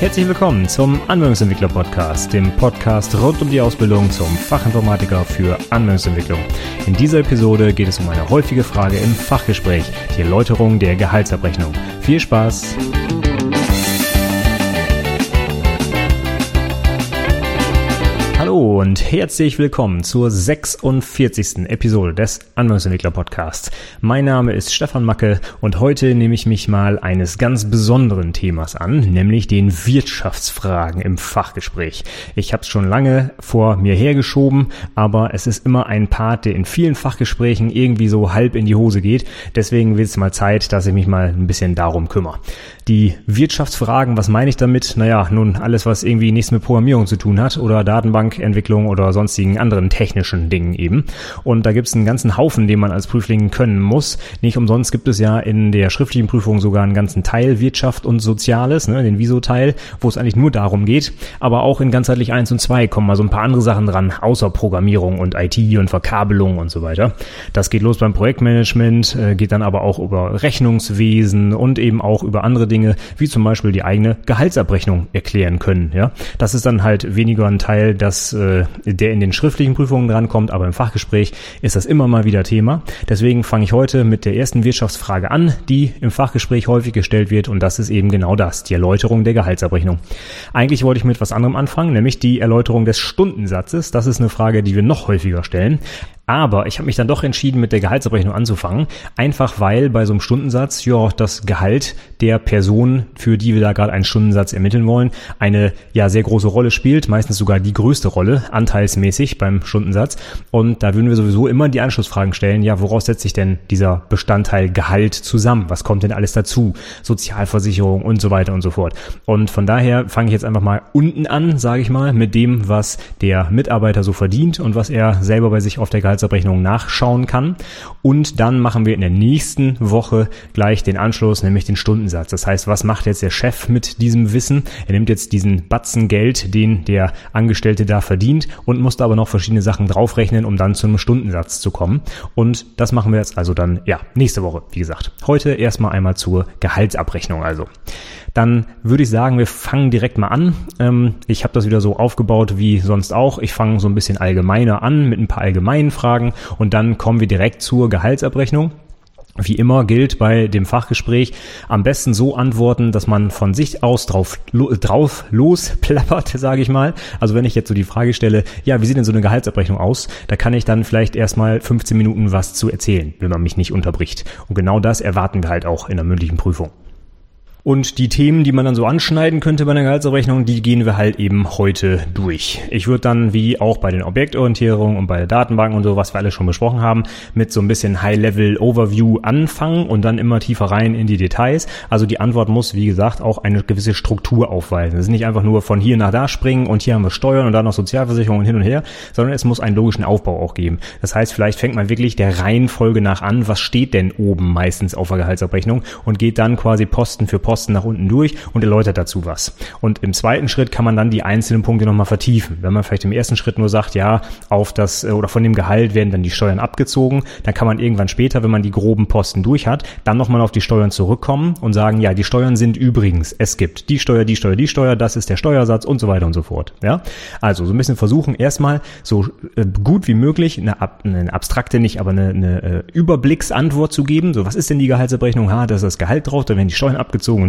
Herzlich willkommen zum Anwendungsentwickler Podcast, dem Podcast rund um die Ausbildung zum Fachinformatiker für Anwendungsentwicklung. In dieser Episode geht es um eine häufige Frage im Fachgespräch, die Erläuterung der Gehaltsabrechnung. Viel Spaß! Hallo und herzlich willkommen zur 46. Episode des Anwendungsentwickler Podcasts. Mein Name ist Stefan Macke und heute nehme ich mich mal eines ganz besonderen Themas an, nämlich den Wirtschaftsfragen im Fachgespräch. Ich habe es schon lange vor mir hergeschoben, aber es ist immer ein Part, der in vielen Fachgesprächen irgendwie so halb in die Hose geht. Deswegen wird es mal Zeit, dass ich mich mal ein bisschen darum kümmere. Die Wirtschaftsfragen, was meine ich damit? Naja, nun alles, was irgendwie nichts mit Programmierung zu tun hat oder Datenbankentwicklung oder sonstigen anderen technischen Dingen eben. Und da gibt es einen ganzen Haufen, den man als Prüfling können muss. Nicht umsonst gibt es ja in der schriftlichen Prüfung sogar einen ganzen Teil Wirtschaft und Soziales, ne, den Viso-Teil, wo es eigentlich nur darum geht. Aber auch in ganzheitlich 1 und 2 kommen mal so ein paar andere Sachen dran, außer Programmierung und IT und Verkabelung und so weiter. Das geht los beim Projektmanagement, äh, geht dann aber auch über Rechnungswesen und eben auch über andere Dinge Dinge wie zum Beispiel die eigene Gehaltsabrechnung erklären können. Ja, das ist dann halt weniger ein Teil, dass äh, der in den schriftlichen Prüfungen drankommt, aber im Fachgespräch ist das immer mal wieder Thema. Deswegen fange ich heute mit der ersten Wirtschaftsfrage an, die im Fachgespräch häufig gestellt wird und das ist eben genau das, die Erläuterung der Gehaltsabrechnung. Eigentlich wollte ich mit was anderem anfangen, nämlich die Erläuterung des Stundensatzes. Das ist eine Frage, die wir noch häufiger stellen. Aber ich habe mich dann doch entschieden, mit der Gehaltsabrechnung anzufangen. Einfach weil bei so einem Stundensatz ja das Gehalt der Person, für die wir da gerade einen Stundensatz ermitteln wollen, eine ja sehr große Rolle spielt, meistens sogar die größte Rolle, anteilsmäßig beim Stundensatz. Und da würden wir sowieso immer die Anschlussfragen stellen, ja, woraus setzt sich denn dieser Bestandteil Gehalt zusammen? Was kommt denn alles dazu? Sozialversicherung und so weiter und so fort. Und von daher fange ich jetzt einfach mal unten an, sage ich mal, mit dem, was der Mitarbeiter so verdient und was er selber bei sich auf der Gehalt Gehaltsabrechnung nachschauen kann. Und dann machen wir in der nächsten Woche gleich den Anschluss, nämlich den Stundensatz. Das heißt, was macht jetzt der Chef mit diesem Wissen? Er nimmt jetzt diesen Batzen Geld, den der Angestellte da verdient und muss da aber noch verschiedene Sachen draufrechnen, um dann zu einem Stundensatz zu kommen. Und das machen wir jetzt also dann, ja, nächste Woche, wie gesagt. Heute erstmal einmal zur Gehaltsabrechnung also dann würde ich sagen, wir fangen direkt mal an. Ähm, ich habe das wieder so aufgebaut wie sonst auch. Ich fange so ein bisschen allgemeiner an mit ein paar allgemeinen Fragen und dann kommen wir direkt zur Gehaltsabrechnung. Wie immer gilt bei dem Fachgespräch am besten so antworten, dass man von sich aus drauf, drauf losplappert, sage ich mal. Also wenn ich jetzt so die Frage stelle, ja, wie sieht denn so eine Gehaltsabrechnung aus? Da kann ich dann vielleicht erstmal 15 Minuten was zu erzählen, wenn man mich nicht unterbricht. Und genau das erwarten wir halt auch in der mündlichen Prüfung. Und die Themen, die man dann so anschneiden könnte bei einer Gehaltsabrechnung, die gehen wir halt eben heute durch. Ich würde dann, wie auch bei den Objektorientierungen und bei der Datenbank und so, was wir alle schon besprochen haben, mit so ein bisschen High-Level-Overview anfangen und dann immer tiefer rein in die Details. Also die Antwort muss, wie gesagt, auch eine gewisse Struktur aufweisen. Es ist nicht einfach nur von hier nach da springen und hier haben wir Steuern und dann noch Sozialversicherungen hin und her, sondern es muss einen logischen Aufbau auch geben. Das heißt, vielleicht fängt man wirklich der Reihenfolge nach an, was steht denn oben meistens auf der Gehaltsabrechnung und geht dann quasi Posten für Posten Posten nach unten durch und erläutert dazu was. Und im zweiten Schritt kann man dann die einzelnen Punkte nochmal vertiefen. Wenn man vielleicht im ersten Schritt nur sagt, ja, auf das äh, oder von dem Gehalt werden dann die Steuern abgezogen, dann kann man irgendwann später, wenn man die groben Posten durch hat, dann nochmal auf die Steuern zurückkommen und sagen, ja, die Steuern sind übrigens, es gibt die Steuer, die Steuer, die Steuer, das ist der Steuersatz und so weiter und so fort. Ja, also so ein bisschen versuchen, erstmal so äh, gut wie möglich eine, eine abstrakte nicht, aber eine, eine äh, Überblicksantwort zu geben. So, was ist denn die Gehaltsabrechnung? Ha, da ist das Gehalt drauf, da werden die Steuern abgezogen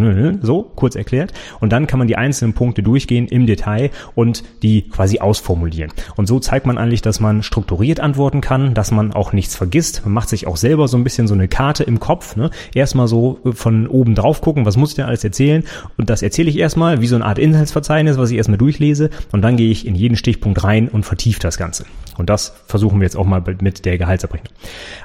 so kurz erklärt. Und dann kann man die einzelnen Punkte durchgehen im Detail und die quasi ausformulieren. Und so zeigt man eigentlich, dass man strukturiert antworten kann, dass man auch nichts vergisst. Man macht sich auch selber so ein bisschen so eine Karte im Kopf. Ne? Erstmal so von oben drauf gucken, was muss ich denn alles erzählen? Und das erzähle ich erstmal wie so eine Art Inhaltsverzeichnis, was ich erstmal durchlese. Und dann gehe ich in jeden Stichpunkt rein und vertiefe das Ganze. Und das versuchen wir jetzt auch mal mit der Gehaltsabrechnung.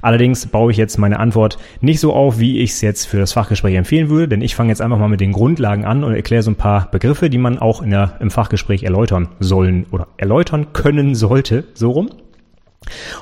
Allerdings baue ich jetzt meine Antwort nicht so auf, wie ich es jetzt für das Fachgespräch empfehlen würde, denn ich fange jetzt einfach mal mit den Grundlagen an und erkläre so ein paar Begriffe, die man auch in der, im Fachgespräch erläutern sollen oder erläutern können sollte, so rum.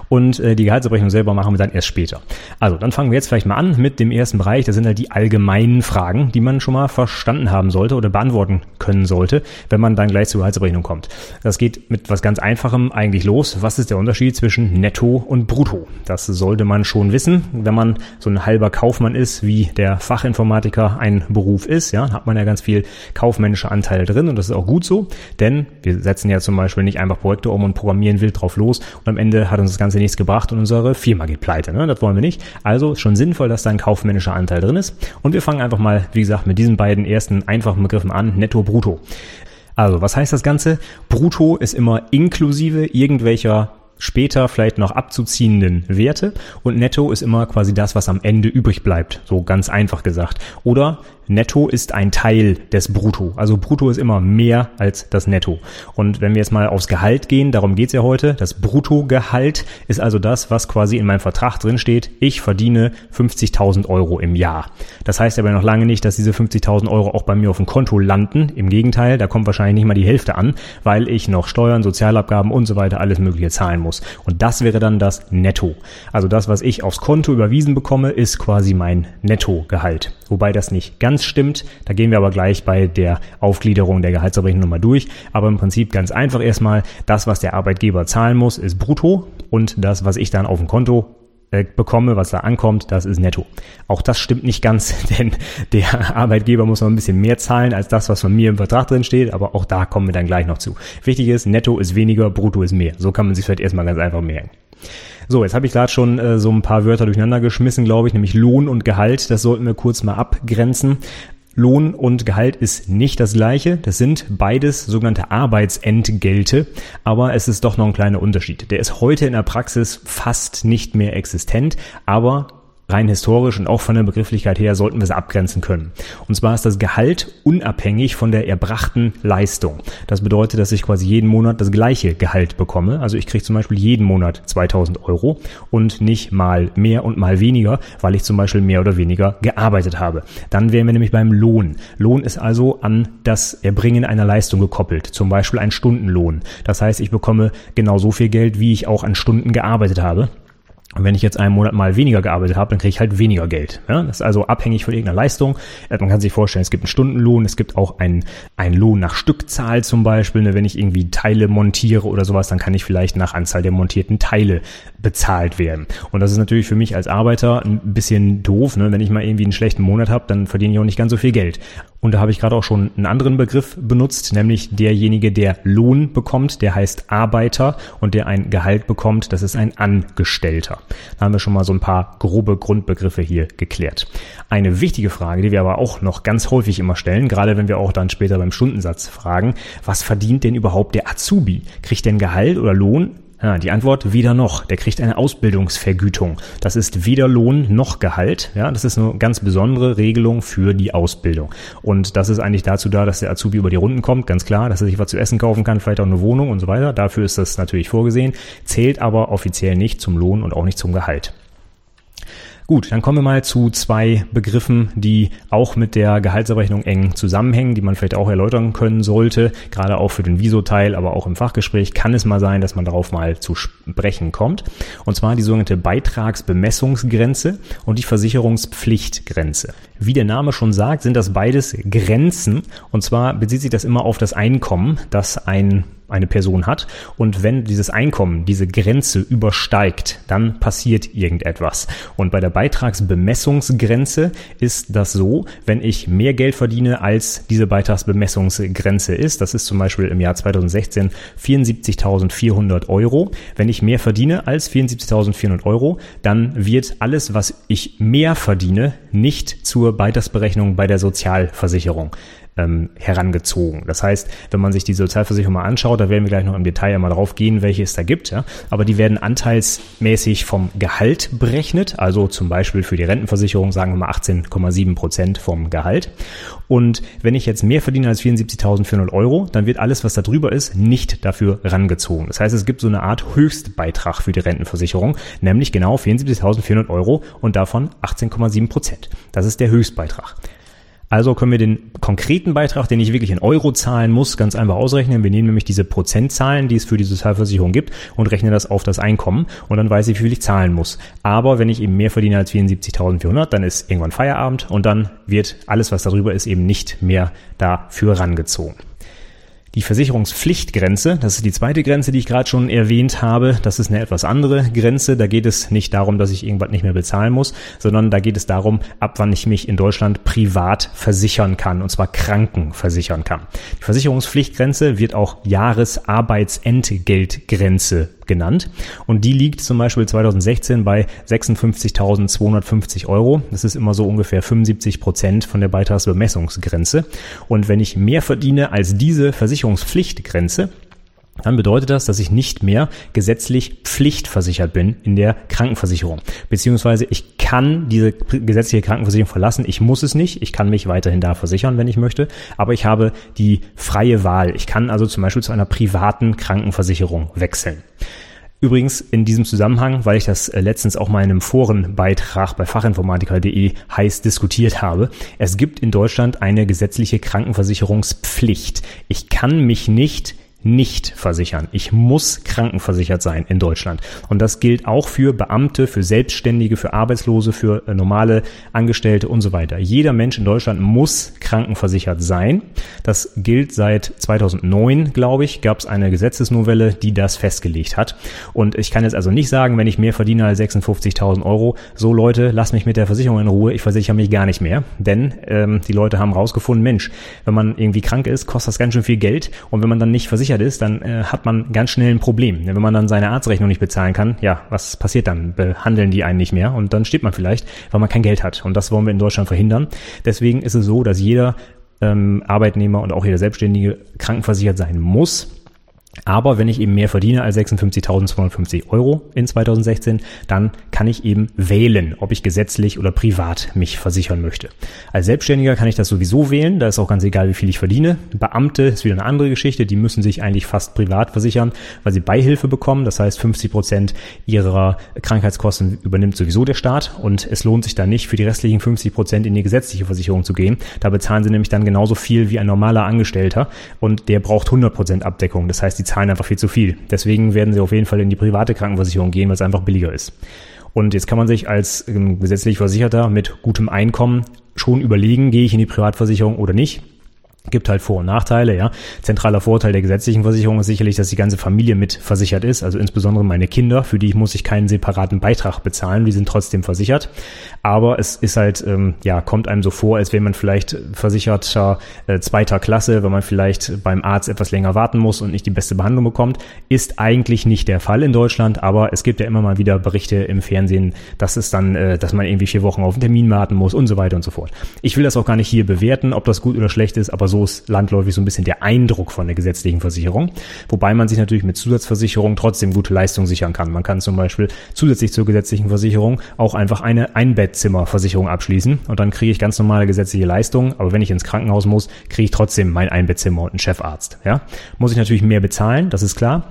Und äh, die Gehaltsabrechnung selber machen wir dann erst später. Also, dann fangen wir jetzt vielleicht mal an mit dem ersten Bereich. Das sind halt die allgemeinen Fragen, die man schon mal verstanden haben sollte oder beantworten können sollte, wenn man dann gleich zur Gehaltsabrechnung kommt. Das geht mit was ganz Einfachem eigentlich los. Was ist der Unterschied zwischen Netto und Brutto? Das sollte man schon wissen. Wenn man so ein halber Kaufmann ist, wie der Fachinformatiker ein Beruf ist, ja, hat man ja ganz viel kaufmännische Anteile drin und das ist auch gut so, denn wir setzen ja zum Beispiel nicht einfach Projekte um und programmieren wild drauf los und am Ende hat uns das Ganze nichts gebracht und unsere Firma geht pleite. Ne? Das wollen wir nicht. Also schon sinnvoll, dass da ein kaufmännischer Anteil drin ist. Und wir fangen einfach mal, wie gesagt, mit diesen beiden ersten einfachen Begriffen an, netto, brutto. Also, was heißt das Ganze? Brutto ist immer inklusive irgendwelcher später vielleicht noch abzuziehenden Werte und netto ist immer quasi das, was am Ende übrig bleibt, so ganz einfach gesagt. Oder Netto ist ein Teil des Brutto. Also Brutto ist immer mehr als das Netto. Und wenn wir jetzt mal aufs Gehalt gehen, darum geht's ja heute, das Bruttogehalt ist also das, was quasi in meinem Vertrag drin steht. Ich verdiene 50.000 Euro im Jahr. Das heißt aber noch lange nicht, dass diese 50.000 Euro auch bei mir auf dem Konto landen. Im Gegenteil, da kommt wahrscheinlich nicht mal die Hälfte an, weil ich noch Steuern, Sozialabgaben und so weiter alles mögliche zahlen muss. Und das wäre dann das Netto. Also das, was ich aufs Konto überwiesen bekomme, ist quasi mein Nettogehalt. Wobei das nicht ganz ganz stimmt. Da gehen wir aber gleich bei der Aufgliederung der Gehaltsabrechnung nochmal durch. Aber im Prinzip ganz einfach erstmal, das, was der Arbeitgeber zahlen muss, ist brutto und das, was ich dann auf dem Konto bekomme, was da ankommt, das ist netto. Auch das stimmt nicht ganz, denn der Arbeitgeber muss noch ein bisschen mehr zahlen als das, was von mir im Vertrag drin steht, aber auch da kommen wir dann gleich noch zu. Wichtig ist, netto ist weniger, brutto ist mehr. So kann man sich vielleicht erstmal ganz einfach merken. So, jetzt habe ich gerade schon äh, so ein paar Wörter durcheinander geschmissen, glaube ich, nämlich Lohn und Gehalt. Das sollten wir kurz mal abgrenzen. Lohn und Gehalt ist nicht das gleiche. Das sind beides sogenannte Arbeitsentgelte, aber es ist doch noch ein kleiner Unterschied. Der ist heute in der Praxis fast nicht mehr existent, aber rein historisch und auch von der Begrifflichkeit her sollten wir es abgrenzen können. Und zwar ist das Gehalt unabhängig von der erbrachten Leistung. Das bedeutet, dass ich quasi jeden Monat das gleiche Gehalt bekomme. Also ich kriege zum Beispiel jeden Monat 2000 Euro und nicht mal mehr und mal weniger, weil ich zum Beispiel mehr oder weniger gearbeitet habe. Dann wären wir nämlich beim Lohn. Lohn ist also an das Erbringen einer Leistung gekoppelt, zum Beispiel ein Stundenlohn. Das heißt, ich bekomme genau so viel Geld, wie ich auch an Stunden gearbeitet habe. Und wenn ich jetzt einen Monat mal weniger gearbeitet habe, dann kriege ich halt weniger Geld. Ja? Das ist also abhängig von irgendeiner Leistung. Äh, man kann sich vorstellen, es gibt einen Stundenlohn, es gibt auch einen, einen Lohn nach Stückzahl zum Beispiel. Ne? Wenn ich irgendwie Teile montiere oder sowas, dann kann ich vielleicht nach Anzahl der montierten Teile bezahlt werden. Und das ist natürlich für mich als Arbeiter ein bisschen doof. Ne? Wenn ich mal irgendwie einen schlechten Monat habe, dann verdiene ich auch nicht ganz so viel Geld. Und da habe ich gerade auch schon einen anderen Begriff benutzt, nämlich derjenige, der Lohn bekommt, der heißt Arbeiter und der ein Gehalt bekommt, das ist ein Angestellter. Da haben wir schon mal so ein paar grobe Grundbegriffe hier geklärt. Eine wichtige Frage, die wir aber auch noch ganz häufig immer stellen, gerade wenn wir auch dann später beim Stundensatz fragen, was verdient denn überhaupt der Azubi? Kriegt denn Gehalt oder Lohn ja, die Antwort weder noch. Der kriegt eine Ausbildungsvergütung. Das ist weder Lohn noch Gehalt. Ja, das ist eine ganz besondere Regelung für die Ausbildung. Und das ist eigentlich dazu da, dass der Azubi über die Runden kommt, ganz klar, dass er sich was zu essen kaufen kann, vielleicht auch eine Wohnung und so weiter. Dafür ist das natürlich vorgesehen, zählt aber offiziell nicht zum Lohn und auch nicht zum Gehalt. Gut, dann kommen wir mal zu zwei Begriffen, die auch mit der Gehaltsabrechnung eng zusammenhängen, die man vielleicht auch erläutern können sollte. Gerade auch für den Viso-Teil, aber auch im Fachgespräch kann es mal sein, dass man darauf mal zu sprechen kommt. Und zwar die sogenannte Beitragsbemessungsgrenze und die Versicherungspflichtgrenze. Wie der Name schon sagt, sind das beides Grenzen. Und zwar bezieht sich das immer auf das Einkommen, das ein eine Person hat. Und wenn dieses Einkommen diese Grenze übersteigt, dann passiert irgendetwas. Und bei der Beitragsbemessungsgrenze ist das so, wenn ich mehr Geld verdiene, als diese Beitragsbemessungsgrenze ist, das ist zum Beispiel im Jahr 2016 74.400 Euro. Wenn ich mehr verdiene als 74.400 Euro, dann wird alles, was ich mehr verdiene, nicht zur Beitragsberechnung bei der Sozialversicherung ähm, herangezogen. Das heißt, wenn man sich die Sozialversicherung mal anschaut, da werden wir gleich noch im Detail mal drauf gehen, welche es da gibt, ja, aber die werden anteilsmäßig vom Gehalt berechnet, also zum Beispiel für die Rentenversicherung sagen wir mal 18,7 Prozent vom Gehalt. Und wenn ich jetzt mehr verdiene als 74.400 Euro, dann wird alles, was da drüber ist, nicht dafür rangezogen. Das heißt, es gibt so eine Art Höchstbeitrag für die Rentenversicherung, nämlich genau 74.400 Euro und davon 18,7 Prozent. Das ist der Höchstbeitrag. Also können wir den konkreten Beitrag, den ich wirklich in Euro zahlen muss, ganz einfach ausrechnen. Wir nehmen nämlich diese Prozentzahlen, die es für die Sozialversicherung gibt und rechnen das auf das Einkommen und dann weiß ich, wie viel ich zahlen muss. Aber wenn ich eben mehr verdiene als 74.400, dann ist irgendwann Feierabend und dann wird alles, was darüber ist, eben nicht mehr dafür rangezogen. Die Versicherungspflichtgrenze, das ist die zweite Grenze, die ich gerade schon erwähnt habe. Das ist eine etwas andere Grenze. Da geht es nicht darum, dass ich irgendwas nicht mehr bezahlen muss, sondern da geht es darum, ab wann ich mich in Deutschland privat versichern kann, und zwar Kranken versichern kann. Die Versicherungspflichtgrenze wird auch Jahresarbeitsentgeltgrenze genannt. Und die liegt zum Beispiel 2016 bei 56.250 Euro. Das ist immer so ungefähr 75 Prozent von der Beitragsbemessungsgrenze. Und wenn ich mehr verdiene als diese Versicherungspflichtgrenze, dann bedeutet das, dass ich nicht mehr gesetzlich pflichtversichert bin in der Krankenversicherung. Beziehungsweise ich kann diese gesetzliche Krankenversicherung verlassen. Ich muss es nicht. Ich kann mich weiterhin da versichern, wenn ich möchte. Aber ich habe die freie Wahl. Ich kann also zum Beispiel zu einer privaten Krankenversicherung wechseln. Übrigens in diesem Zusammenhang, weil ich das äh, letztens auch mal in einem Forenbeitrag bei fachinformatiker.de heiß diskutiert habe, es gibt in Deutschland eine gesetzliche Krankenversicherungspflicht. Ich kann mich nicht nicht versichern. Ich muss krankenversichert sein in Deutschland. Und das gilt auch für Beamte, für Selbstständige, für Arbeitslose, für äh, normale Angestellte und so weiter. Jeder Mensch in Deutschland muss krankenversichert sein. Das gilt seit 2009, glaube ich, gab es eine Gesetzesnovelle, die das festgelegt hat. Und ich kann jetzt also nicht sagen, wenn ich mehr verdiene als 56.000 Euro, so Leute, lass mich mit der Versicherung in Ruhe, ich versichere mich gar nicht mehr. Denn ähm, die Leute haben rausgefunden, Mensch, wenn man irgendwie krank ist, kostet das ganz schön viel Geld. Und wenn man dann nicht versichert ist, dann äh, hat man ganz schnell ein Problem. Wenn man dann seine Arztrechnung nicht bezahlen kann, ja, was passiert dann? Behandeln die einen nicht mehr und dann steht man vielleicht, weil man kein Geld hat. Und das wollen wir in Deutschland verhindern. Deswegen ist es so, dass jeder ähm, Arbeitnehmer und auch jeder Selbstständige krankenversichert sein muss. Aber wenn ich eben mehr verdiene als 56.250 Euro in 2016, dann kann ich eben wählen, ob ich gesetzlich oder privat mich versichern möchte. Als Selbstständiger kann ich das sowieso wählen, da ist auch ganz egal, wie viel ich verdiene. Beamte ist wieder eine andere Geschichte, die müssen sich eigentlich fast privat versichern, weil sie Beihilfe bekommen. Das heißt, 50 Prozent ihrer Krankheitskosten übernimmt sowieso der Staat und es lohnt sich dann nicht, für die restlichen 50 Prozent in die gesetzliche Versicherung zu gehen. Da bezahlen sie nämlich dann genauso viel wie ein normaler Angestellter und der braucht 100 Prozent Abdeckung. Das heißt, die zahlen einfach viel zu viel. Deswegen werden sie auf jeden Fall in die private Krankenversicherung gehen, weil es einfach billiger ist. Und jetzt kann man sich als ähm, gesetzlich Versicherter mit gutem Einkommen schon überlegen, gehe ich in die Privatversicherung oder nicht. Gibt halt Vor- und Nachteile, ja. Zentraler Vorteil der gesetzlichen Versicherung ist sicherlich, dass die ganze Familie mit versichert ist, also insbesondere meine Kinder, für die muss ich keinen separaten Beitrag bezahlen, die sind trotzdem versichert. Aber es ist halt, ähm, ja, kommt einem so vor, als wäre man vielleicht versicherter äh, zweiter Klasse, wenn man vielleicht beim Arzt etwas länger warten muss und nicht die beste Behandlung bekommt. Ist eigentlich nicht der Fall in Deutschland, aber es gibt ja immer mal wieder Berichte im Fernsehen, dass es dann, äh, dass man irgendwie vier Wochen auf einen Termin warten muss und so weiter und so fort. Ich will das auch gar nicht hier bewerten, ob das gut oder schlecht ist, aber so ist landläufig so ein bisschen der Eindruck von der gesetzlichen Versicherung. Wobei man sich natürlich mit Zusatzversicherung trotzdem gute Leistung sichern kann. Man kann zum Beispiel zusätzlich zur gesetzlichen Versicherung auch einfach eine Einbettzimmerversicherung abschließen und dann kriege ich ganz normale gesetzliche Leistungen. Aber wenn ich ins Krankenhaus muss, kriege ich trotzdem mein Einbettzimmer und einen Chefarzt. Ja? Muss ich natürlich mehr bezahlen, das ist klar.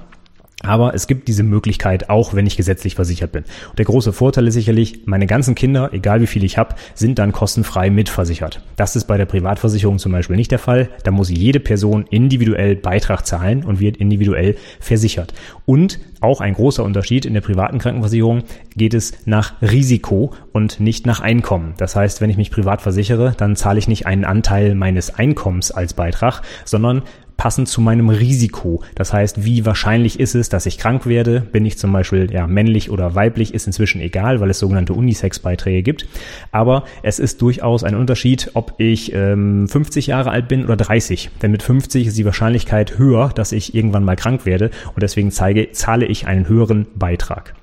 Aber es gibt diese Möglichkeit, auch wenn ich gesetzlich versichert bin. Und der große Vorteil ist sicherlich, meine ganzen Kinder, egal wie viel ich habe, sind dann kostenfrei mitversichert. Das ist bei der Privatversicherung zum Beispiel nicht der Fall. Da muss jede Person individuell Beitrag zahlen und wird individuell versichert. Und auch ein großer Unterschied in der privaten Krankenversicherung geht es nach Risiko und nicht nach Einkommen. Das heißt, wenn ich mich privat versichere, dann zahle ich nicht einen Anteil meines Einkommens als Beitrag, sondern passend zu meinem Risiko. Das heißt, wie wahrscheinlich ist es, dass ich krank werde? Bin ich zum Beispiel ja, männlich oder weiblich, ist inzwischen egal, weil es sogenannte Unisex-Beiträge gibt. Aber es ist durchaus ein Unterschied, ob ich ähm, 50 Jahre alt bin oder 30. Denn mit 50 ist die Wahrscheinlichkeit höher, dass ich irgendwann mal krank werde und deswegen zeige, zahle ich einen höheren Beitrag.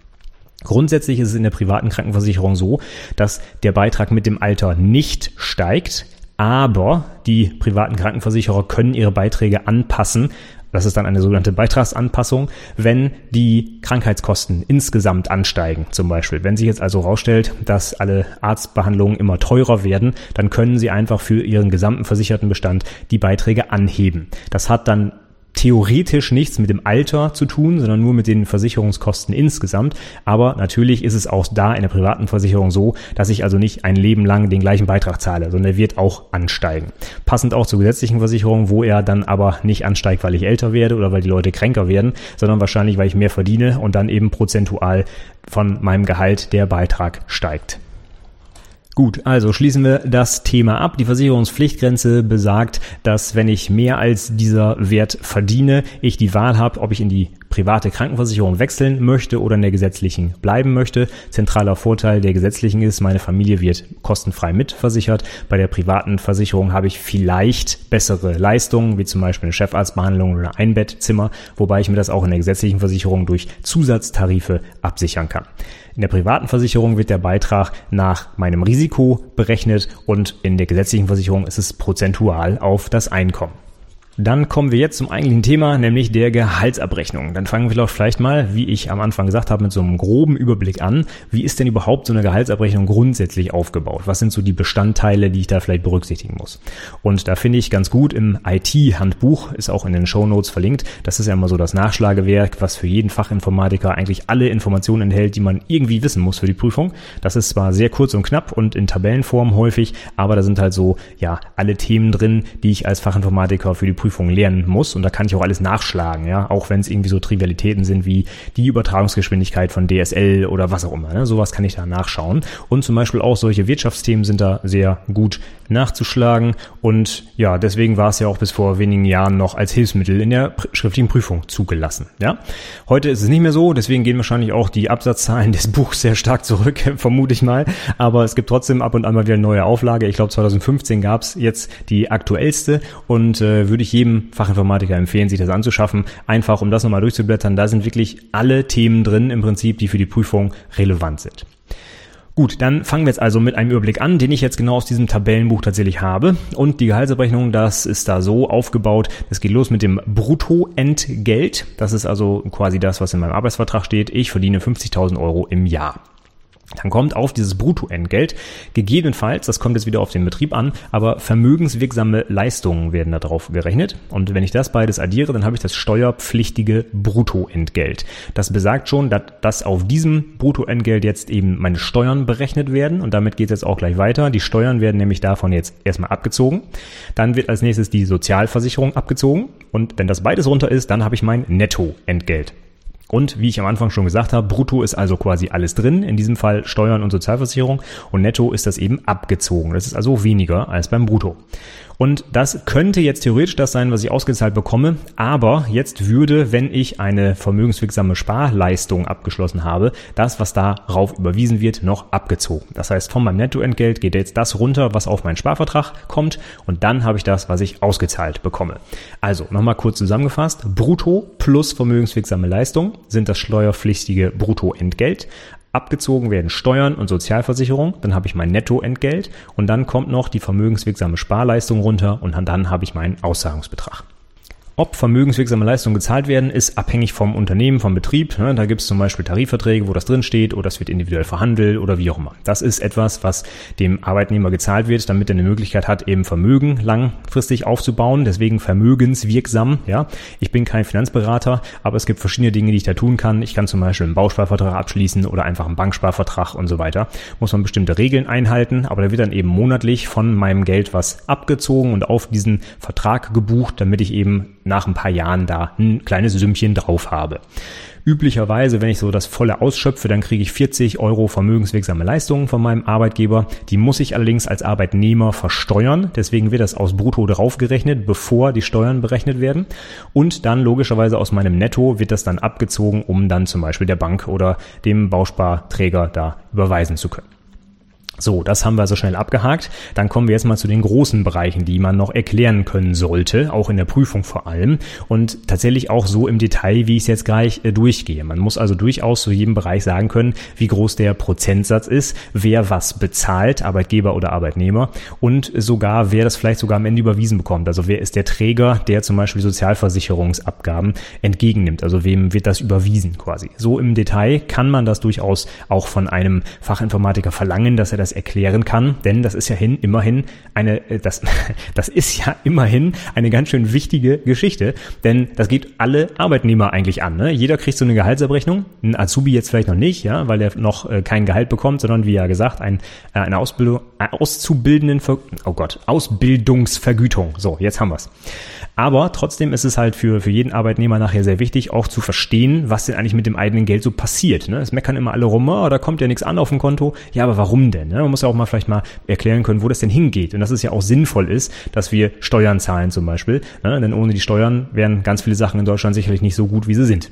Grundsätzlich ist es in der privaten Krankenversicherung so, dass der Beitrag mit dem Alter nicht steigt, aber die privaten Krankenversicherer können ihre Beiträge anpassen. Das ist dann eine sogenannte Beitragsanpassung, wenn die Krankheitskosten insgesamt ansteigen. Zum Beispiel, wenn sich jetzt also herausstellt, dass alle Arztbehandlungen immer teurer werden, dann können sie einfach für ihren gesamten versicherten Bestand die Beiträge anheben. Das hat dann theoretisch nichts mit dem Alter zu tun, sondern nur mit den Versicherungskosten insgesamt. Aber natürlich ist es auch da in der privaten Versicherung so, dass ich also nicht ein Leben lang den gleichen Beitrag zahle, sondern er wird auch ansteigen. Passend auch zur gesetzlichen Versicherung, wo er dann aber nicht ansteigt, weil ich älter werde oder weil die Leute kränker werden, sondern wahrscheinlich, weil ich mehr verdiene und dann eben prozentual von meinem Gehalt der Beitrag steigt. Gut, also schließen wir das Thema ab. Die Versicherungspflichtgrenze besagt, dass wenn ich mehr als dieser Wert verdiene, ich die Wahl habe, ob ich in die private Krankenversicherung wechseln möchte oder in der gesetzlichen bleiben möchte. Zentraler Vorteil der gesetzlichen ist, meine Familie wird kostenfrei mitversichert. Bei der privaten Versicherung habe ich vielleicht bessere Leistungen, wie zum Beispiel eine Chefarztbehandlung oder ein Bettzimmer, wobei ich mir das auch in der gesetzlichen Versicherung durch Zusatztarife absichern kann. In der privaten Versicherung wird der Beitrag nach meinem Risiko berechnet und in der gesetzlichen Versicherung ist es prozentual auf das Einkommen. Dann kommen wir jetzt zum eigentlichen Thema, nämlich der Gehaltsabrechnung. Dann fangen wir doch vielleicht mal, wie ich am Anfang gesagt habe, mit so einem groben Überblick an. Wie ist denn überhaupt so eine Gehaltsabrechnung grundsätzlich aufgebaut? Was sind so die Bestandteile, die ich da vielleicht berücksichtigen muss? Und da finde ich ganz gut im IT-Handbuch, ist auch in den Show Notes verlinkt. Das ist ja immer so das Nachschlagewerk, was für jeden Fachinformatiker eigentlich alle Informationen enthält, die man irgendwie wissen muss für die Prüfung. Das ist zwar sehr kurz und knapp und in Tabellenform häufig, aber da sind halt so, ja, alle Themen drin, die ich als Fachinformatiker für die Prüfung lernen muss und da kann ich auch alles nachschlagen, ja, auch wenn es irgendwie so Trivialitäten sind wie die Übertragungsgeschwindigkeit von DSL oder was auch immer, ne? sowas kann ich da nachschauen und zum Beispiel auch solche Wirtschaftsthemen sind da sehr gut nachzuschlagen und ja, deswegen war es ja auch bis vor wenigen Jahren noch als Hilfsmittel in der schriftlichen Prüfung zugelassen, ja. Heute ist es nicht mehr so, deswegen gehen wahrscheinlich auch die Absatzzahlen des Buchs sehr stark zurück, vermute ich mal, aber es gibt trotzdem ab und an mal wieder eine neue Auflage. Ich glaube 2015 gab es jetzt die aktuellste und äh, würde ich jedem Fachinformatiker empfehlen, sich das anzuschaffen, einfach um das nochmal durchzublättern. Da sind wirklich alle Themen drin im Prinzip, die für die Prüfung relevant sind. Gut, dann fangen wir jetzt also mit einem Überblick an, den ich jetzt genau aus diesem Tabellenbuch tatsächlich habe. Und die Gehaltsabrechnung, das ist da so aufgebaut. Es geht los mit dem Bruttoentgelt. Das ist also quasi das, was in meinem Arbeitsvertrag steht. Ich verdiene 50.000 Euro im Jahr. Dann kommt auf dieses Bruttoentgelt gegebenenfalls, das kommt jetzt wieder auf den Betrieb an, aber vermögenswirksame Leistungen werden da drauf gerechnet. Und wenn ich das beides addiere, dann habe ich das steuerpflichtige Bruttoentgelt. Das besagt schon, dass, dass auf diesem Bruttoentgelt jetzt eben meine Steuern berechnet werden. Und damit geht es jetzt auch gleich weiter. Die Steuern werden nämlich davon jetzt erstmal abgezogen. Dann wird als nächstes die Sozialversicherung abgezogen. Und wenn das beides runter ist, dann habe ich mein Nettoentgelt. Und wie ich am Anfang schon gesagt habe, brutto ist also quasi alles drin, in diesem Fall Steuern und Sozialversicherung und netto ist das eben abgezogen. Das ist also weniger als beim Brutto. Und das könnte jetzt theoretisch das sein, was ich ausgezahlt bekomme, aber jetzt würde, wenn ich eine vermögenswirksame Sparleistung abgeschlossen habe, das, was darauf überwiesen wird, noch abgezogen. Das heißt, von meinem Nettoentgelt geht jetzt das runter, was auf meinen Sparvertrag kommt und dann habe ich das, was ich ausgezahlt bekomme. Also nochmal kurz zusammengefasst, brutto plus vermögenswirksame Leistung sind das steuerpflichtige Bruttoentgelt. Abgezogen werden Steuern und Sozialversicherung, dann habe ich mein Nettoentgelt und dann kommt noch die vermögenswirksame Sparleistung runter und dann habe ich meinen Auszahlungsbetrag. Ob vermögenswirksame Leistungen gezahlt werden, ist abhängig vom Unternehmen, vom Betrieb. Ne, da gibt es zum Beispiel Tarifverträge, wo das drin steht oder es wird individuell verhandelt oder wie auch immer. Das ist etwas, was dem Arbeitnehmer gezahlt wird, damit er eine Möglichkeit hat, eben Vermögen langfristig aufzubauen. Deswegen vermögenswirksam. Ja, ich bin kein Finanzberater, aber es gibt verschiedene Dinge, die ich da tun kann. Ich kann zum Beispiel einen Bausparvertrag abschließen oder einfach einen Banksparvertrag und so weiter. Muss man bestimmte Regeln einhalten, aber da wird dann eben monatlich von meinem Geld was abgezogen und auf diesen Vertrag gebucht, damit ich eben nach ein paar Jahren da ein kleines Sümmchen drauf habe. Üblicherweise, wenn ich so das volle ausschöpfe, dann kriege ich 40 Euro vermögenswirksame Leistungen von meinem Arbeitgeber. Die muss ich allerdings als Arbeitnehmer versteuern. Deswegen wird das aus Brutto draufgerechnet, bevor die Steuern berechnet werden. Und dann logischerweise aus meinem Netto wird das dann abgezogen, um dann zum Beispiel der Bank oder dem Bausparträger da überweisen zu können. So, das haben wir so schnell abgehakt. Dann kommen wir jetzt mal zu den großen Bereichen, die man noch erklären können sollte, auch in der Prüfung vor allem und tatsächlich auch so im Detail, wie ich es jetzt gleich äh, durchgehe. Man muss also durchaus zu jedem Bereich sagen können, wie groß der Prozentsatz ist, wer was bezahlt, Arbeitgeber oder Arbeitnehmer und sogar, wer das vielleicht sogar am Ende überwiesen bekommt. Also wer ist der Träger, der zum Beispiel Sozialversicherungsabgaben entgegennimmt. Also wem wird das überwiesen quasi. So im Detail kann man das durchaus auch von einem Fachinformatiker verlangen, dass er das das erklären kann, denn das ist ja hin, immerhin eine, äh, das, das ist ja immerhin eine ganz schön wichtige Geschichte, denn das geht alle Arbeitnehmer eigentlich an. Ne? Jeder kriegt so eine Gehaltsabrechnung, ein Azubi jetzt vielleicht noch nicht, ja, weil er noch äh, kein Gehalt bekommt, sondern wie ja gesagt, ein, äh, eine Ausbildung, Auszubildenden, oh Gott, Ausbildungsvergütung. So, jetzt haben wir's. Aber trotzdem ist es halt für, für jeden Arbeitnehmer nachher sehr wichtig, auch zu verstehen, was denn eigentlich mit dem eigenen Geld so passiert. Ne? Es meckern immer alle rum, oh, da kommt ja nichts an auf dem Konto. Ja, aber warum denn? Ne? Man muss ja auch mal vielleicht mal erklären können, wo das denn hingeht. Und dass es ja auch sinnvoll ist, dass wir Steuern zahlen zum Beispiel. Ne? Denn ohne die Steuern wären ganz viele Sachen in Deutschland sicherlich nicht so gut, wie sie sind.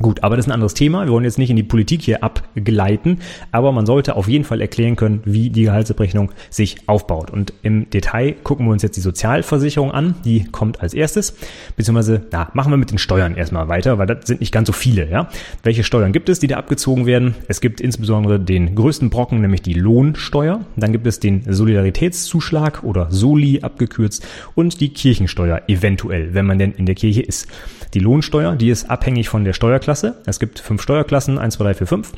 Gut, aber das ist ein anderes Thema. Wir wollen jetzt nicht in die Politik hier abgleiten, aber man sollte auf jeden Fall erklären können, wie die Gehaltsabrechnung sich aufbaut. Und im Detail gucken wir uns jetzt die Sozialversicherung an. Die kommt als erstes. Beziehungsweise, na, machen wir mit den Steuern erstmal weiter, weil das sind nicht ganz so viele, ja. Welche Steuern gibt es, die da abgezogen werden? Es gibt insbesondere den größten Brocken, nämlich die Lohnsteuer. Dann gibt es den Solidaritätszuschlag oder Soli abgekürzt und die Kirchensteuer eventuell, wenn man denn in der Kirche ist. Die Lohnsteuer, die ist abhängig von der Steuerklasse. Es gibt fünf Steuerklassen, 1, 2, 3, 4, 5.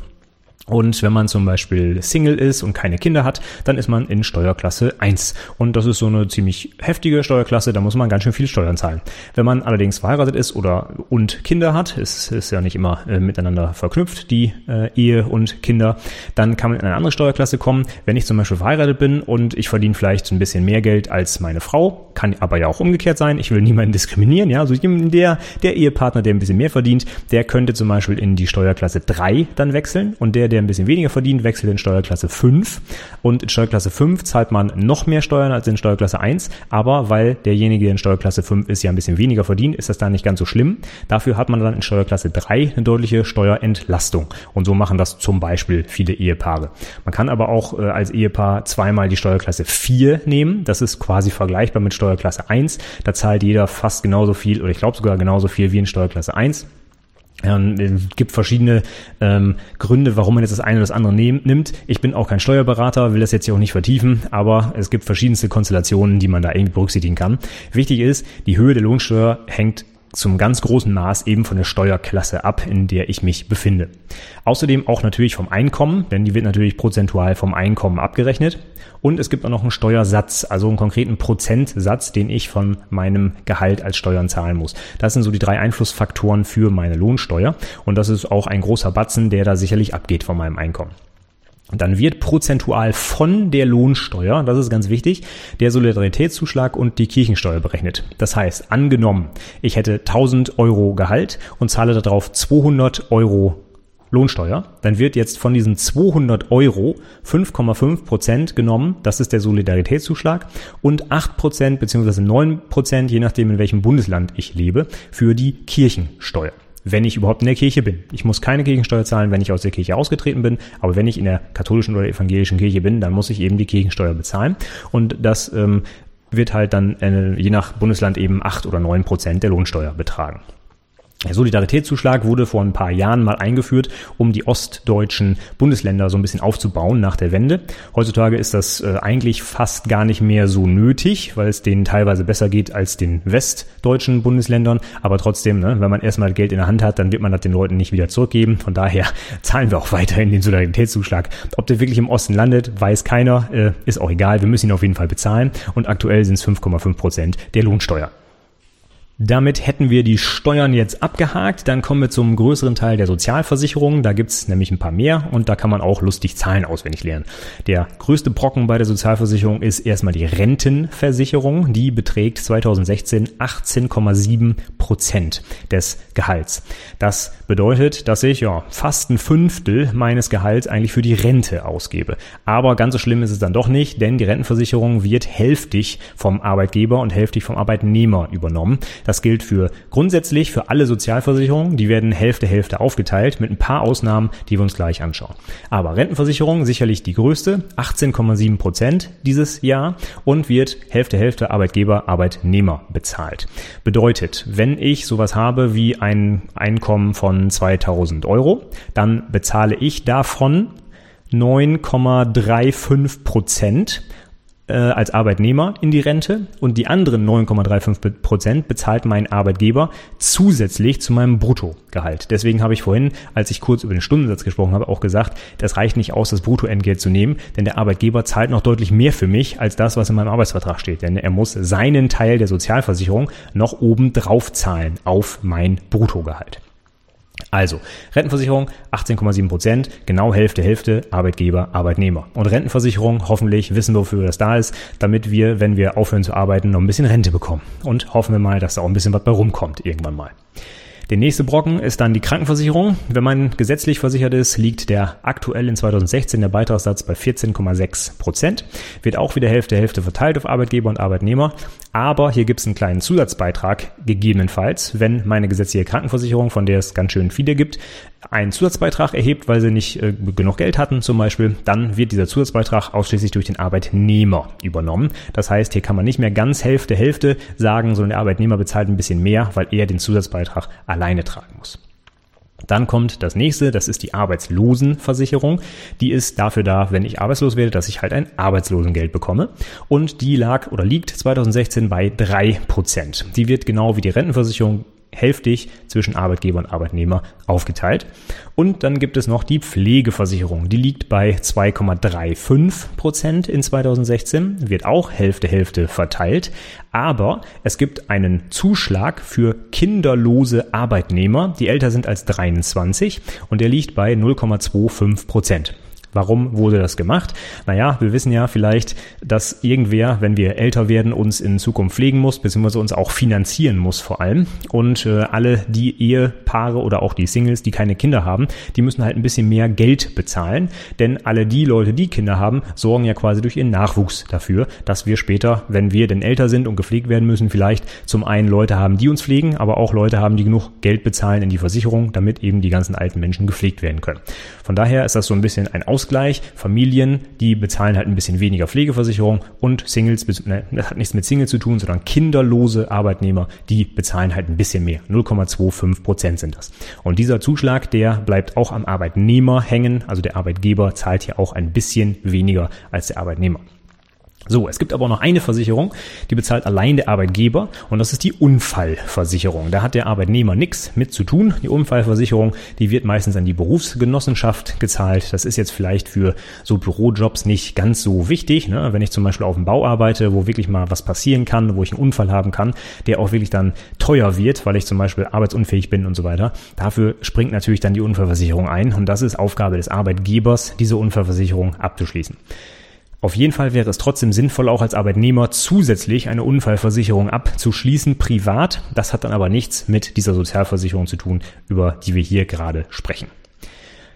Und wenn man zum Beispiel Single ist und keine Kinder hat, dann ist man in Steuerklasse 1. Und das ist so eine ziemlich heftige Steuerklasse, da muss man ganz schön viel Steuern zahlen. Wenn man allerdings verheiratet ist oder und Kinder hat, ist, ist ja nicht immer äh, miteinander verknüpft, die äh, Ehe und Kinder, dann kann man in eine andere Steuerklasse kommen. Wenn ich zum Beispiel verheiratet bin und ich verdiene vielleicht ein bisschen mehr Geld als meine Frau, kann aber ja auch umgekehrt sein, ich will niemanden diskriminieren, ja, also der, der Ehepartner, der ein bisschen mehr verdient, der könnte zum Beispiel in die Steuerklasse 3 dann wechseln und der, der ein bisschen weniger verdient, wechselt in Steuerklasse 5. Und in Steuerklasse 5 zahlt man noch mehr Steuern als in Steuerklasse 1. Aber weil derjenige, der in Steuerklasse 5 ist, ja ein bisschen weniger verdient, ist das da nicht ganz so schlimm. Dafür hat man dann in Steuerklasse 3 eine deutliche Steuerentlastung. Und so machen das zum Beispiel viele Ehepaare. Man kann aber auch äh, als Ehepaar zweimal die Steuerklasse 4 nehmen. Das ist quasi vergleichbar mit Steuerklasse 1. Da zahlt jeder fast genauso viel oder ich glaube sogar genauso viel wie in Steuerklasse 1. Es gibt verschiedene ähm, Gründe, warum man jetzt das eine oder das andere nehm, nimmt. Ich bin auch kein Steuerberater, will das jetzt hier auch nicht vertiefen, aber es gibt verschiedenste Konstellationen, die man da irgendwie berücksichtigen kann. Wichtig ist, die Höhe der Lohnsteuer hängt zum ganz großen Maß eben von der Steuerklasse ab, in der ich mich befinde. Außerdem auch natürlich vom Einkommen, denn die wird natürlich prozentual vom Einkommen abgerechnet. Und es gibt auch noch einen Steuersatz, also einen konkreten Prozentsatz, den ich von meinem Gehalt als Steuern zahlen muss. Das sind so die drei Einflussfaktoren für meine Lohnsteuer. Und das ist auch ein großer Batzen, der da sicherlich abgeht von meinem Einkommen. Dann wird prozentual von der Lohnsteuer, das ist ganz wichtig, der Solidaritätszuschlag und die Kirchensteuer berechnet. Das heißt, angenommen, ich hätte 1000 Euro Gehalt und zahle darauf 200 Euro Lohnsteuer, dann wird jetzt von diesen 200 Euro 5,5 Prozent genommen, das ist der Solidaritätszuschlag, und 8 Prozent beziehungsweise 9 Prozent, je nachdem in welchem Bundesland ich lebe, für die Kirchensteuer wenn ich überhaupt in der Kirche bin. Ich muss keine Kirchensteuer zahlen, wenn ich aus der Kirche ausgetreten bin, aber wenn ich in der katholischen oder evangelischen Kirche bin, dann muss ich eben die Kirchensteuer bezahlen. Und das ähm, wird halt dann äh, je nach Bundesland eben acht oder neun Prozent der Lohnsteuer betragen. Der Solidaritätszuschlag wurde vor ein paar Jahren mal eingeführt, um die ostdeutschen Bundesländer so ein bisschen aufzubauen nach der Wende. Heutzutage ist das äh, eigentlich fast gar nicht mehr so nötig, weil es denen teilweise besser geht als den westdeutschen Bundesländern. Aber trotzdem, ne, wenn man erstmal Geld in der Hand hat, dann wird man das den Leuten nicht wieder zurückgeben. Von daher zahlen wir auch weiterhin den Solidaritätszuschlag. Ob der wirklich im Osten landet, weiß keiner, äh, ist auch egal. Wir müssen ihn auf jeden Fall bezahlen. Und aktuell sind es 5,5 Prozent der Lohnsteuer. Damit hätten wir die Steuern jetzt abgehakt. Dann kommen wir zum größeren Teil der Sozialversicherung. Da gibt's nämlich ein paar mehr und da kann man auch lustig Zahlen auswendig lernen. Der größte Brocken bei der Sozialversicherung ist erstmal die Rentenversicherung. Die beträgt 2016 18,7 Prozent des Gehalts. Das bedeutet, dass ich ja fast ein Fünftel meines Gehalts eigentlich für die Rente ausgebe. Aber ganz so schlimm ist es dann doch nicht, denn die Rentenversicherung wird hälftig vom Arbeitgeber und hälftig vom Arbeitnehmer übernommen. Das gilt für grundsätzlich für alle Sozialversicherungen. Die werden Hälfte Hälfte aufgeteilt mit ein paar Ausnahmen, die wir uns gleich anschauen. Aber Rentenversicherung sicherlich die größte, 18,7 Prozent dieses Jahr und wird Hälfte Hälfte Arbeitgeber Arbeitnehmer bezahlt. Bedeutet, wenn ich sowas habe wie ein Einkommen von 2000 Euro, dann bezahle ich davon 9,35 Prozent äh, als Arbeitnehmer in die Rente und die anderen 9,35 Prozent bezahlt mein Arbeitgeber zusätzlich zu meinem Bruttogehalt. Deswegen habe ich vorhin, als ich kurz über den Stundensatz gesprochen habe, auch gesagt, das reicht nicht aus, das Bruttoentgelt zu nehmen, denn der Arbeitgeber zahlt noch deutlich mehr für mich als das, was in meinem Arbeitsvertrag steht. Denn er muss seinen Teil der Sozialversicherung noch oben drauf zahlen auf mein Bruttogehalt. Also, Rentenversicherung 18,7 Prozent, genau Hälfte, Hälfte, Arbeitgeber, Arbeitnehmer. Und Rentenversicherung, hoffentlich wissen wir, wofür das da ist, damit wir, wenn wir aufhören zu arbeiten, noch ein bisschen Rente bekommen. Und hoffen wir mal, dass da auch ein bisschen was bei rumkommt irgendwann mal. Der nächste Brocken ist dann die Krankenversicherung. Wenn man gesetzlich versichert ist, liegt der aktuell in 2016 der Beitragssatz bei 14,6 Prozent. Wird auch wieder Hälfte Hälfte verteilt auf Arbeitgeber und Arbeitnehmer. Aber hier gibt es einen kleinen Zusatzbeitrag gegebenenfalls, wenn meine gesetzliche Krankenversicherung, von der es ganz schön viele gibt, einen Zusatzbeitrag erhebt, weil sie nicht äh, genug Geld hatten zum Beispiel, dann wird dieser Zusatzbeitrag ausschließlich durch den Arbeitnehmer übernommen. Das heißt, hier kann man nicht mehr ganz Hälfte Hälfte sagen, sondern der Arbeitnehmer bezahlt ein bisschen mehr, weil er den Zusatzbeitrag alleine tragen muss. Dann kommt das nächste, das ist die Arbeitslosenversicherung. Die ist dafür da, wenn ich arbeitslos werde, dass ich halt ein Arbeitslosengeld bekomme. Und die lag oder liegt 2016 bei drei Prozent. Die wird genau wie die Rentenversicherung hälftig zwischen Arbeitgeber und Arbeitnehmer aufgeteilt. Und dann gibt es noch die Pflegeversicherung. Die liegt bei 2,35 Prozent in 2016, wird auch Hälfte Hälfte verteilt. Aber es gibt einen Zuschlag für kinderlose Arbeitnehmer, die älter sind als 23 und der liegt bei 0,25 Prozent. Warum wurde das gemacht? Naja, wir wissen ja vielleicht, dass irgendwer, wenn wir älter werden, uns in Zukunft pflegen muss, beziehungsweise uns auch finanzieren muss vor allem. Und äh, alle die Ehepaare oder auch die Singles, die keine Kinder haben, die müssen halt ein bisschen mehr Geld bezahlen. Denn alle die Leute, die Kinder haben, sorgen ja quasi durch ihren Nachwuchs dafür, dass wir später, wenn wir denn älter sind und gepflegt werden müssen, vielleicht zum einen Leute haben, die uns pflegen, aber auch Leute haben, die genug Geld bezahlen in die Versicherung, damit eben die ganzen alten Menschen gepflegt werden können. Von daher ist das so ein bisschen ein Aus Ausgleich. Familien, die bezahlen halt ein bisschen weniger Pflegeversicherung und Singles, ne, das hat nichts mit Singles zu tun, sondern kinderlose Arbeitnehmer, die bezahlen halt ein bisschen mehr. 0,25 Prozent sind das. Und dieser Zuschlag, der bleibt auch am Arbeitnehmer hängen. Also der Arbeitgeber zahlt hier auch ein bisschen weniger als der Arbeitnehmer. So, es gibt aber noch eine Versicherung, die bezahlt allein der Arbeitgeber und das ist die Unfallversicherung. Da hat der Arbeitnehmer nichts mit zu tun. Die Unfallversicherung, die wird meistens an die Berufsgenossenschaft gezahlt. Das ist jetzt vielleicht für so Bürojobs nicht ganz so wichtig. Ne? Wenn ich zum Beispiel auf dem Bau arbeite, wo wirklich mal was passieren kann, wo ich einen Unfall haben kann, der auch wirklich dann teuer wird, weil ich zum Beispiel arbeitsunfähig bin und so weiter. Dafür springt natürlich dann die Unfallversicherung ein und das ist Aufgabe des Arbeitgebers, diese Unfallversicherung abzuschließen. Auf jeden Fall wäre es trotzdem sinnvoll, auch als Arbeitnehmer zusätzlich eine Unfallversicherung abzuschließen, privat. Das hat dann aber nichts mit dieser Sozialversicherung zu tun, über die wir hier gerade sprechen.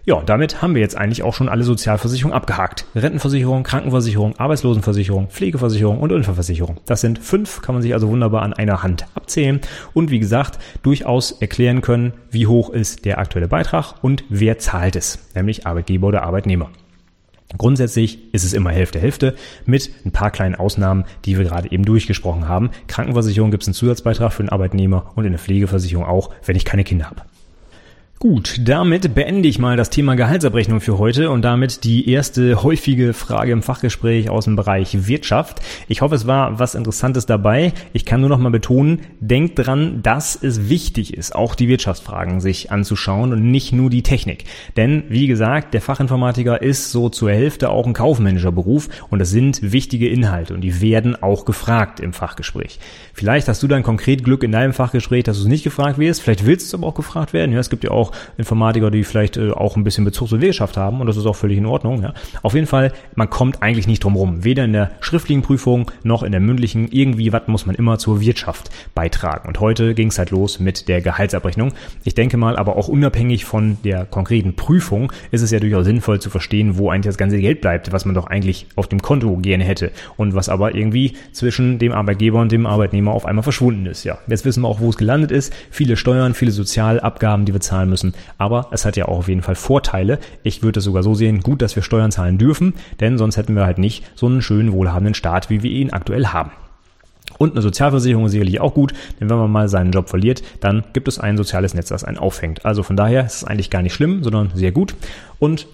Ja, damit haben wir jetzt eigentlich auch schon alle Sozialversicherungen abgehakt. Rentenversicherung, Krankenversicherung, Arbeitslosenversicherung, Pflegeversicherung und Unfallversicherung. Das sind fünf, kann man sich also wunderbar an einer Hand abzählen und wie gesagt, durchaus erklären können, wie hoch ist der aktuelle Beitrag und wer zahlt es, nämlich Arbeitgeber oder Arbeitnehmer. Grundsätzlich ist es immer Hälfte Hälfte mit ein paar kleinen Ausnahmen, die wir gerade eben durchgesprochen haben. Krankenversicherung gibt es einen Zusatzbeitrag für den Arbeitnehmer und in der Pflegeversicherung auch, wenn ich keine Kinder habe. Gut, damit beende ich mal das Thema Gehaltsabrechnung für heute und damit die erste häufige Frage im Fachgespräch aus dem Bereich Wirtschaft. Ich hoffe, es war was Interessantes dabei. Ich kann nur noch mal betonen, denkt dran, dass es wichtig ist, auch die Wirtschaftsfragen sich anzuschauen und nicht nur die Technik. Denn, wie gesagt, der Fachinformatiker ist so zur Hälfte auch ein kaufmännischer Beruf und es sind wichtige Inhalte und die werden auch gefragt im Fachgespräch. Vielleicht hast du dann konkret Glück in deinem Fachgespräch, dass du es nicht gefragt wirst. Vielleicht willst du aber auch gefragt werden. Ja, es gibt ja auch Informatiker, die vielleicht äh, auch ein bisschen Bezug zur Wirtschaft haben und das ist auch völlig in Ordnung. Ja. Auf jeden Fall, man kommt eigentlich nicht drum rum. Weder in der schriftlichen Prüfung noch in der mündlichen. Irgendwie was muss man immer zur Wirtschaft beitragen. Und heute ging es halt los mit der Gehaltsabrechnung. Ich denke mal, aber auch unabhängig von der konkreten Prüfung ist es ja durchaus sinnvoll zu verstehen, wo eigentlich das ganze Geld bleibt, was man doch eigentlich auf dem Konto gerne hätte und was aber irgendwie zwischen dem Arbeitgeber und dem Arbeitnehmer auf einmal verschwunden ist. Ja, jetzt wissen wir auch, wo es gelandet ist. Viele Steuern, viele Sozialabgaben, die wir zahlen müssen müssen. Aber es hat ja auch auf jeden Fall Vorteile. Ich würde es sogar so sehen, gut, dass wir Steuern zahlen dürfen, denn sonst hätten wir halt nicht so einen schönen, wohlhabenden Staat, wie wir ihn aktuell haben. Und eine Sozialversicherung ist sicherlich auch gut, denn wenn man mal seinen Job verliert, dann gibt es ein soziales Netz, das einen auffängt. Also von daher ist es eigentlich gar nicht schlimm, sondern sehr gut. Und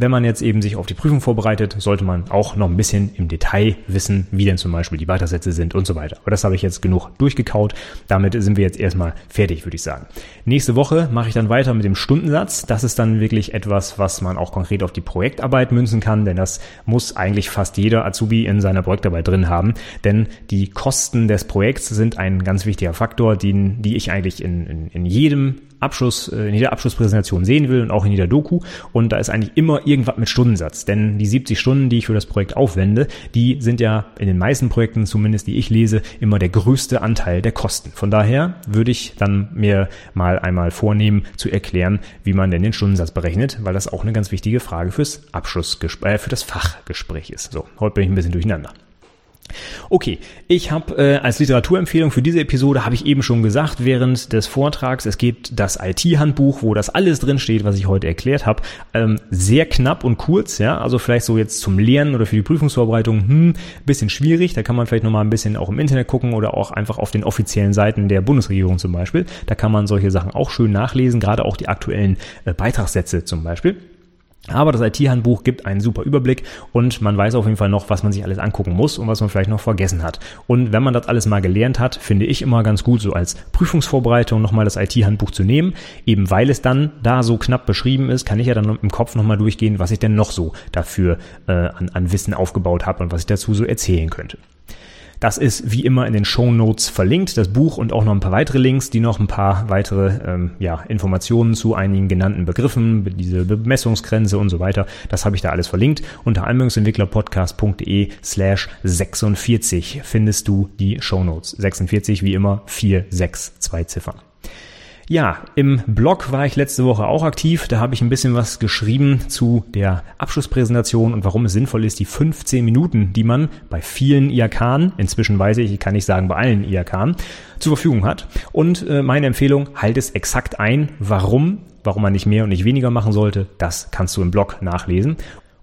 Wenn man jetzt eben sich auf die Prüfung vorbereitet, sollte man auch noch ein bisschen im Detail wissen, wie denn zum Beispiel die Weitersätze sind und so weiter. Aber das habe ich jetzt genug durchgekaut. Damit sind wir jetzt erstmal fertig, würde ich sagen. Nächste Woche mache ich dann weiter mit dem Stundensatz. Das ist dann wirklich etwas, was man auch konkret auf die Projektarbeit münzen kann, denn das muss eigentlich fast jeder Azubi in seiner Projektarbeit drin haben. Denn die Kosten des Projekts sind ein ganz wichtiger Faktor, den, die ich eigentlich in, in, in jedem Abschluss, äh, in jeder Abschlusspräsentation sehen will und auch in jeder Doku. Und da ist eigentlich immer irgendwas mit Stundensatz. Denn die 70 Stunden, die ich für das Projekt aufwende, die sind ja in den meisten Projekten, zumindest die ich lese, immer der größte Anteil der Kosten. Von daher würde ich dann mir mal einmal vornehmen zu erklären, wie man denn den Stundensatz berechnet, weil das auch eine ganz wichtige Frage fürs Abschlussgespräch, äh, für das Fachgespräch ist. So, heute bin ich ein bisschen durcheinander. Okay, ich habe äh, als Literaturempfehlung für diese Episode habe ich eben schon gesagt während des Vortrags, es gibt das IT-Handbuch, wo das alles drin steht, was ich heute erklärt habe, ähm, sehr knapp und kurz, ja, also vielleicht so jetzt zum Lernen oder für die Prüfungsvorbereitung, hm, bisschen schwierig, da kann man vielleicht noch mal ein bisschen auch im Internet gucken oder auch einfach auf den offiziellen Seiten der Bundesregierung zum Beispiel, da kann man solche Sachen auch schön nachlesen, gerade auch die aktuellen äh, Beitragssätze zum Beispiel. Aber das IT-Handbuch gibt einen super Überblick und man weiß auf jeden Fall noch, was man sich alles angucken muss und was man vielleicht noch vergessen hat. Und wenn man das alles mal gelernt hat, finde ich immer ganz gut, so als Prüfungsvorbereitung nochmal das IT-Handbuch zu nehmen. Eben weil es dann da so knapp beschrieben ist, kann ich ja dann im Kopf nochmal durchgehen, was ich denn noch so dafür äh, an, an Wissen aufgebaut habe und was ich dazu so erzählen könnte. Das ist wie immer in den Show Notes verlinkt, das Buch und auch noch ein paar weitere Links, die noch ein paar weitere ähm, ja, Informationen zu einigen genannten Begriffen, diese Bemessungsgrenze und so weiter. Das habe ich da alles verlinkt. Unter anwendungsentwicklerpodcast.de slash 46 findest du die Show Notes. 46 wie immer 4, 6, 2 Ziffern. Ja, im Blog war ich letzte Woche auch aktiv. Da habe ich ein bisschen was geschrieben zu der Abschlusspräsentation und warum es sinnvoll ist, die 15 Minuten, die man bei vielen IAK, inzwischen weiß ich, ich kann nicht sagen bei allen IAK, zur Verfügung hat. Und äh, meine Empfehlung, halt es exakt ein. Warum? Warum man nicht mehr und nicht weniger machen sollte, das kannst du im Blog nachlesen.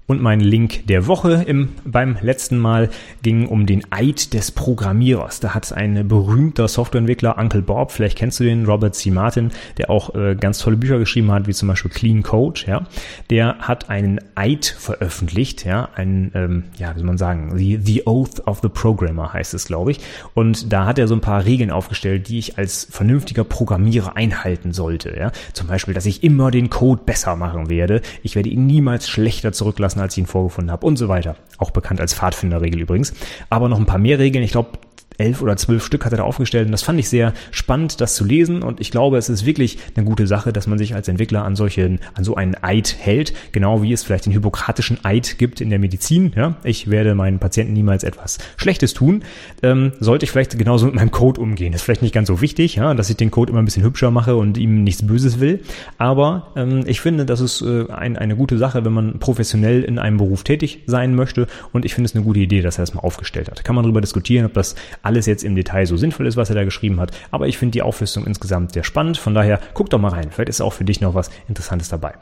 Und mein Link der Woche im, beim letzten Mal ging um den Eid des Programmierers. Da hat ein berühmter Softwareentwickler, Uncle Bob, vielleicht kennst du den, Robert C. Martin, der auch äh, ganz tolle Bücher geschrieben hat, wie zum Beispiel Clean Code, ja. Der hat einen Eid veröffentlicht, ja, einen, ähm, ja, wie soll man sagen, the, the Oath of the Programmer heißt es, glaube ich. Und da hat er so ein paar Regeln aufgestellt, die ich als vernünftiger Programmierer einhalten sollte, ja. Zum Beispiel, dass ich immer den Code besser machen werde. Ich werde ihn niemals schlechter zurücklassen lassen, als ich ihn vorgefunden habe und so weiter. Auch bekannt als Pfadfinderregel übrigens. Aber noch ein paar mehr Regeln. Ich glaube, elf oder zwölf Stück hat er da aufgestellt und das fand ich sehr spannend, das zu lesen und ich glaube, es ist wirklich eine gute Sache, dass man sich als Entwickler an solchen, an so einen Eid hält, genau wie es vielleicht den hypokratischen Eid gibt in der Medizin. Ja, ich werde meinen Patienten niemals etwas Schlechtes tun. Ähm, sollte ich vielleicht genauso mit meinem Code umgehen. Ist vielleicht nicht ganz so wichtig, ja, dass ich den Code immer ein bisschen hübscher mache und ihm nichts Böses will. Aber ähm, ich finde, das ist äh, ein, eine gute Sache, wenn man professionell in einem Beruf tätig sein möchte. Und ich finde es eine gute Idee, dass er das mal aufgestellt hat. Kann man darüber diskutieren, ob das alles jetzt im Detail so sinnvoll ist, was er da geschrieben hat. Aber ich finde die Auflistung insgesamt sehr spannend. Von daher guck doch mal rein. Vielleicht ist auch für dich noch was Interessantes dabei.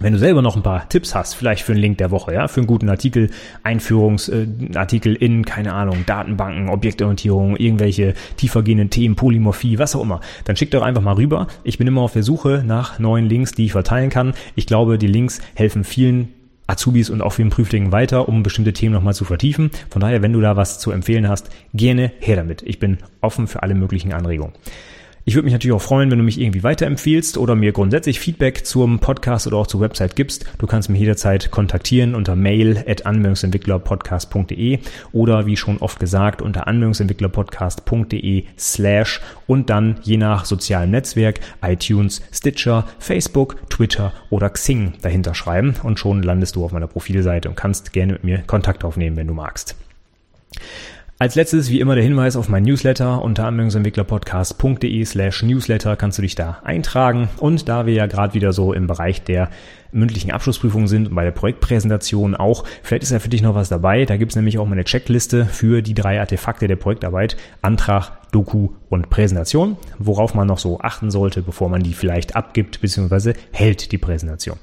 Wenn du selber noch ein paar Tipps hast, vielleicht für einen Link der Woche, ja, für einen guten Artikel, Einführungsartikel äh, in, keine Ahnung, Datenbanken, Objektorientierung, irgendwelche tiefergehenden Themen, Polymorphie, was auch immer, dann schick doch einfach mal rüber. Ich bin immer auf der Suche nach neuen Links, die ich verteilen kann. Ich glaube, die Links helfen vielen Azubis und auch vielen Prüflingen weiter, um bestimmte Themen nochmal zu vertiefen. Von daher, wenn du da was zu empfehlen hast, gerne her damit. Ich bin offen für alle möglichen Anregungen. Ich würde mich natürlich auch freuen, wenn du mich irgendwie weiterempfiehlst oder mir grundsätzlich Feedback zum Podcast oder auch zur Website gibst. Du kannst mich jederzeit kontaktieren unter mail at anwendungsentwicklerpodcast.de oder wie schon oft gesagt unter anwendungsentwicklerpodcast.de slash und dann je nach sozialem Netzwerk iTunes, Stitcher, Facebook, Twitter oder Xing dahinter schreiben und schon landest du auf meiner Profilseite und kannst gerne mit mir Kontakt aufnehmen, wenn du magst. Als letztes wie immer der Hinweis auf mein Newsletter unter anwendungsentwicklerpodcast.de slash Newsletter kannst du dich da eintragen und da wir ja gerade wieder so im Bereich der mündlichen Abschlussprüfung sind und bei der Projektpräsentation auch, vielleicht ist ja für dich noch was dabei, da gibt's nämlich auch meine Checkliste für die drei Artefakte der Projektarbeit, Antrag, Doku und Präsentation, worauf man noch so achten sollte, bevor man die vielleicht abgibt bzw. hält die Präsentation.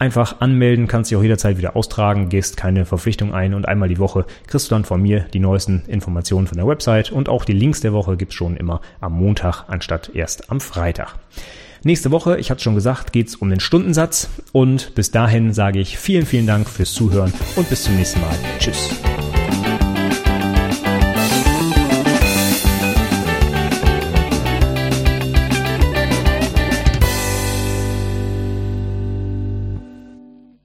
Einfach anmelden, kannst dich auch jederzeit wieder austragen, gehst keine Verpflichtung ein und einmal die Woche kriegst du dann von mir die neuesten Informationen von der Website und auch die Links der Woche gibt's schon immer am Montag anstatt erst am Freitag. Nächste Woche, ich hatte schon gesagt, geht's um den Stundensatz und bis dahin sage ich vielen, vielen Dank fürs Zuhören und bis zum nächsten Mal. Tschüss.